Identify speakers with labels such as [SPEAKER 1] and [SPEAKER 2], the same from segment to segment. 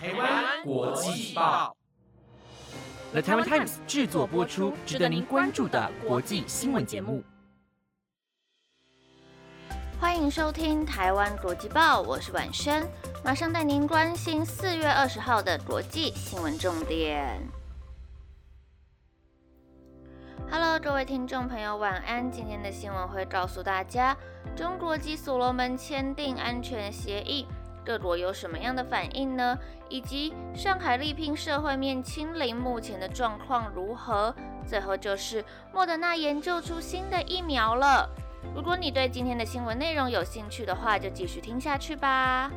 [SPEAKER 1] 台湾国际报
[SPEAKER 2] ，The Taiwan Times 制作播出，值得您关注的国际新闻节目。
[SPEAKER 3] 欢迎收听台湾国际报，我是婉萱，马上带您关心四月二十号的国际新闻重点。Hello，各位听众朋友，晚安。今天的新闻会告诉大家，中国及所罗门签订安全协议。各国有什么样的反应呢？以及上海力拼社会面清零，目前的状况如何？最后就是莫德纳研究出新的疫苗了。如果你对今天的新闻内容有兴趣的话，就继续听下去吧。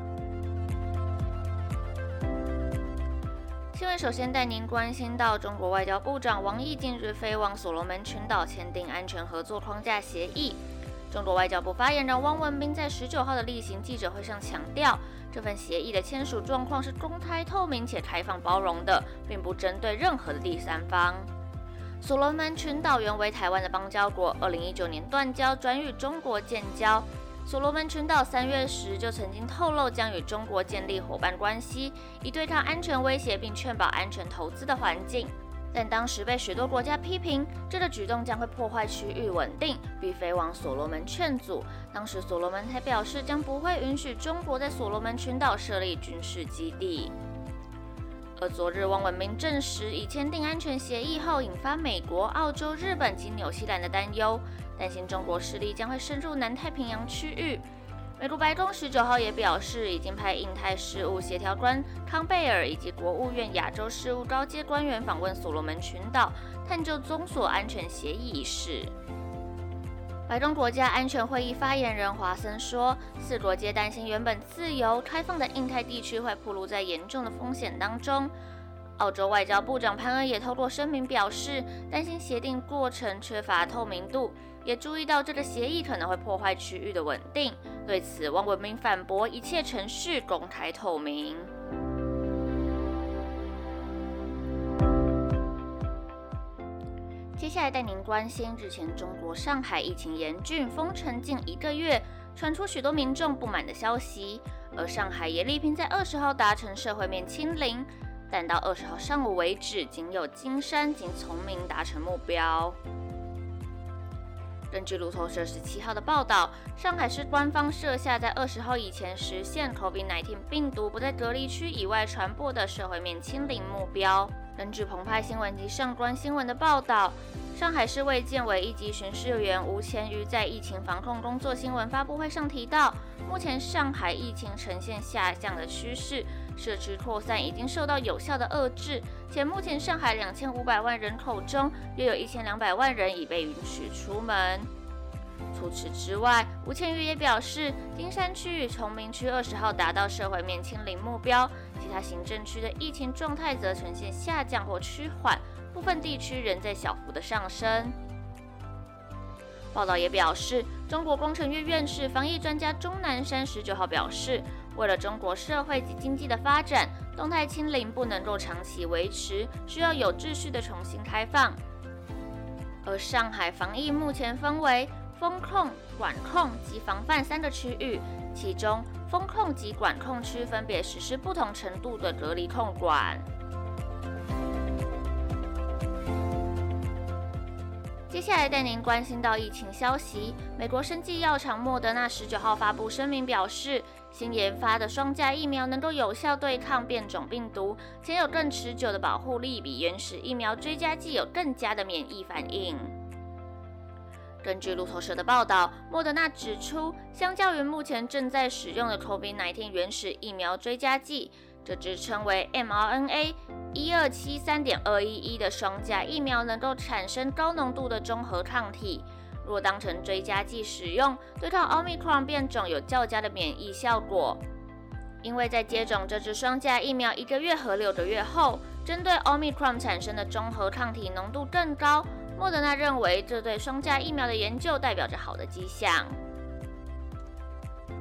[SPEAKER 3] 新闻首先带您关心到，中国外交部长王毅近日飞往所罗门群岛签订安全合作框架协议。中国外交部发言人汪文斌在十九号的例行记者会上强调，这份协议的签署状况是公开、透明且开放、包容的，并不针对任何的第三方。所罗门群岛原为台湾的邦交国，二零一九年断交，转与中国建交。所罗门群岛三月时就曾经透露将与中国建立伙伴关系，以对抗安全威胁，并确保安全投资的环境。但当时被许多国家批评，这个举动将会破坏区域稳定，并飞往所罗门劝阻。当时所罗门还表示，将不会允许中国在所罗门群岛设立军事基地。而昨日，汪文斌证实已签订安全协议后，引发美国、澳洲、日本及纽西兰的担忧，担心中国势力将会深入南太平洋区域。美国白宫十九号也表示，已经派印太事务协调官康贝尔以及国务院亚洲事务高阶官员访问所罗门群岛，探究中所安全协议一事。白宫国家安全会议发言人华森说，四国皆担心原本自由开放的印太地区会暴露在严重的风险当中。澳洲外交部长潘恩也透过声明表示，担心协定过程缺乏透明度，也注意到这个协议可能会破坏区域的稳定。对此，汪文斌反驳一切程序公开透明。接下来带您关心日前中国上海疫情严峻，封城近一个月，传出许多民众不满的消息，而上海也力拼在二十号达成社会面清零。但到二十号上午为止，仅有金山及崇明达成目标。根据路透社十七号的报道，上海市官方设下在二十号以前实现 COVID-19 病毒不在隔离区以外传播的社会面清零目标。根据澎湃新闻及上官新闻的报道。上海市卫健委一级巡视员吴乾瑜在疫情防控工作新闻发布会上提到，目前上海疫情呈现下降的趋势，社区扩散已经受到有效的遏制，且目前上海两千五百万人口中，约有一千两百万人已被允许出门。除此之外，吴乾玉也表示，金山区与崇明区二十号达到社会面清零目标，其他行政区的疫情状态则呈现下降或趋缓。部分地区仍在小幅的上升。报道也表示，中国工程院院士、防疫专家钟南山十九号表示，为了中国社会及经济的发展，动态清零不能够长期维持，需要有秩序的重新开放。而上海防疫目前分为风控、管控及防范三个区域，其中风控及管控区分别实施不同程度的隔离控管。接下来带您关心到疫情消息。美国生技药厂莫德纳十九号发布声明表示，新研发的双价疫苗能够有效对抗变种病毒，且有更持久的保护力，比原始疫苗追加剂有更佳的免疫反应。根据路透社的报道，莫德纳指出，相较于目前正在使用的 COVID-19 原始疫苗追加剂，这支称为 mRNA。一二七三点二一一的双价疫苗能够产生高浓度的中和抗体，若当成追加剂使用，对抗奥密克戎变种有较佳的免疫效果。因为在接种这支双价疫苗一个月和六个月后，针对奥密克戎产生的中和抗体浓度更高，莫德纳认为这对双价疫苗的研究代表着好的迹象。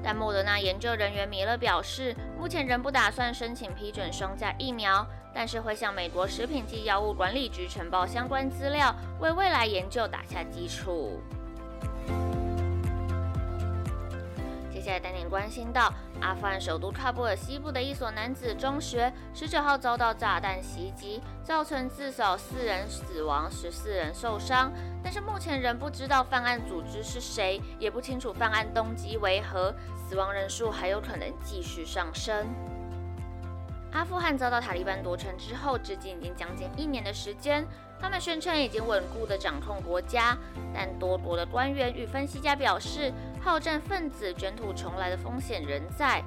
[SPEAKER 3] 但莫德纳研究人员米勒表示，目前仍不打算申请批准双价疫苗。但是会向美国食品及药物管理局呈报相关资料，为未来研究打下基础。接下来带您关心到阿富汗首都喀布尔西部的一所男子中学，十九号遭到炸弹袭击，造成至少四人死亡，十四人受伤。但是目前仍不知道犯案组织是谁，也不清楚犯案动机为何，死亡人数还有可能继续上升。阿富汗遭到塔利班夺城之后，至今已经将近一年的时间。他们宣称已经稳固地掌控国家，但多国的官员与分析家表示，好战分子卷土重来的风险仍在。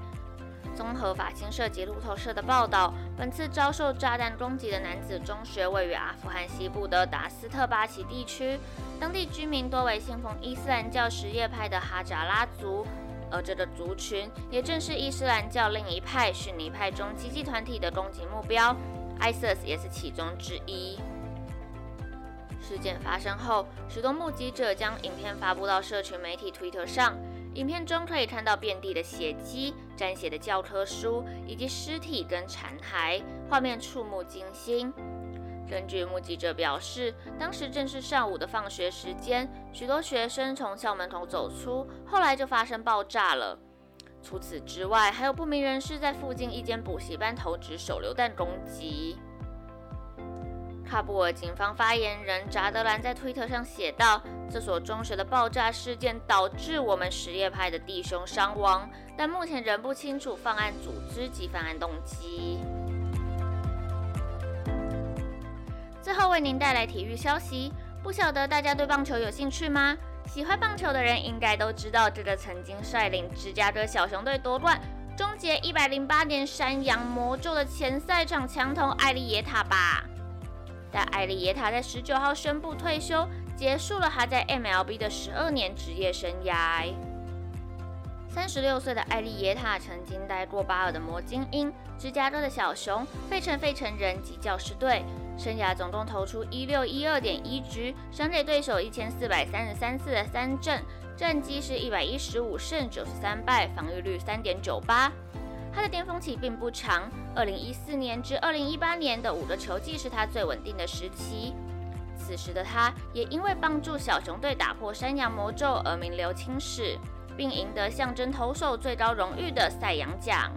[SPEAKER 3] 综合法新社及路透社的报道，本次遭受炸弹攻击的男子中学位于阿富汗西部的达斯特巴奇地区，当地居民多为信奉伊斯兰教什叶派的哈扎拉族，而这个族群也正是伊斯兰教另一派逊尼派中积极团体的攻击目标，ISIS 也是其中之一。事件发生后，许多目击者将影片发布到社群媒体 Twitter 上。影片中可以看到遍地的血迹、沾血的教科书以及尸体跟残骸，画面触目惊心。根据目击者表示，当时正是上午的放学时间，许多学生从校门口走出，后来就发生爆炸了。除此之外，还有不明人士在附近一间补习班投掷手榴弹攻击。喀布尔警方发言人扎德兰在推特上写道：“这所中学的爆炸事件导致我们什叶派的弟兄伤亡，但目前仍不清楚犯案组织及犯案动机。”最后为您带来体育消息，不晓得大家对棒球有兴趣吗？喜欢棒球的人应该都知道这个曾经率领芝加哥小熊队夺冠、终结一百零八年山羊魔咒的前赛场强投艾利耶塔吧。但艾利耶塔在十九号宣布退休，结束了他在 MLB 的十二年职业生涯。三十六岁的艾利耶塔曾经待过巴尔的摩精英、芝加哥的小熊、费城费城人及教师队，生涯总共投出一六一二点一局，赏给对手一千四百三十三次的三振，战绩是一百一十五胜九十三败，防御率三点九八。他的巅峰期并不长，二零一四年至二零一八年的五个球季是他最稳定的时期。此时的他也因为帮助小熊队打破山羊魔咒而名留青史，并赢得象征投手最高荣誉的赛扬奖。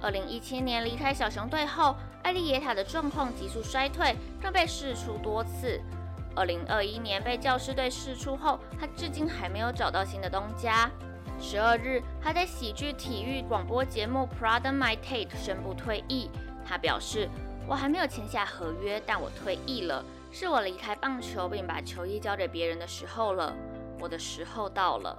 [SPEAKER 3] 二零一七年离开小熊队后，艾利耶塔的状况急速衰退，更被释出多次。二零二一年被教师队释出后，他至今还没有找到新的东家。十二日，他在喜剧体育广播节目《Pardon My Tate》宣布退役。他表示：“我还没有签下合约，但我退役了，是我离开棒球并把球衣交给别人的时候了。我的时候到了。”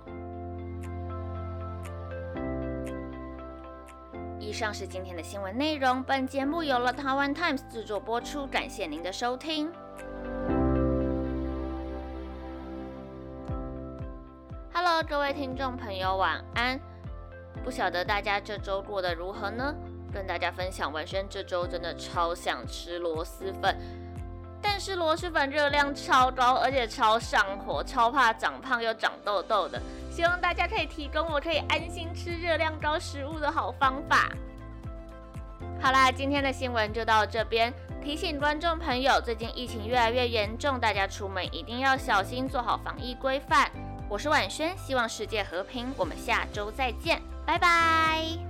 [SPEAKER 3] 以上是今天的新闻内容。本节目由了台湾 Times 制作播出，感谢您的收听。Hello，各位听众朋友，晚安。不晓得大家这周过得如何呢？跟大家分享，文轩这周真的超想吃螺蛳粉，是螺蛳粉热量超高，而且超上火，超怕长胖又长痘痘的。希望大家可以提供我可以安心吃热量高食物的好方法。好啦，今天的新闻就到这边。提醒观众朋友，最近疫情越来越严重，大家出门一定要小心，做好防疫规范。我是婉萱，希望世界和平。我们下周再见，拜拜。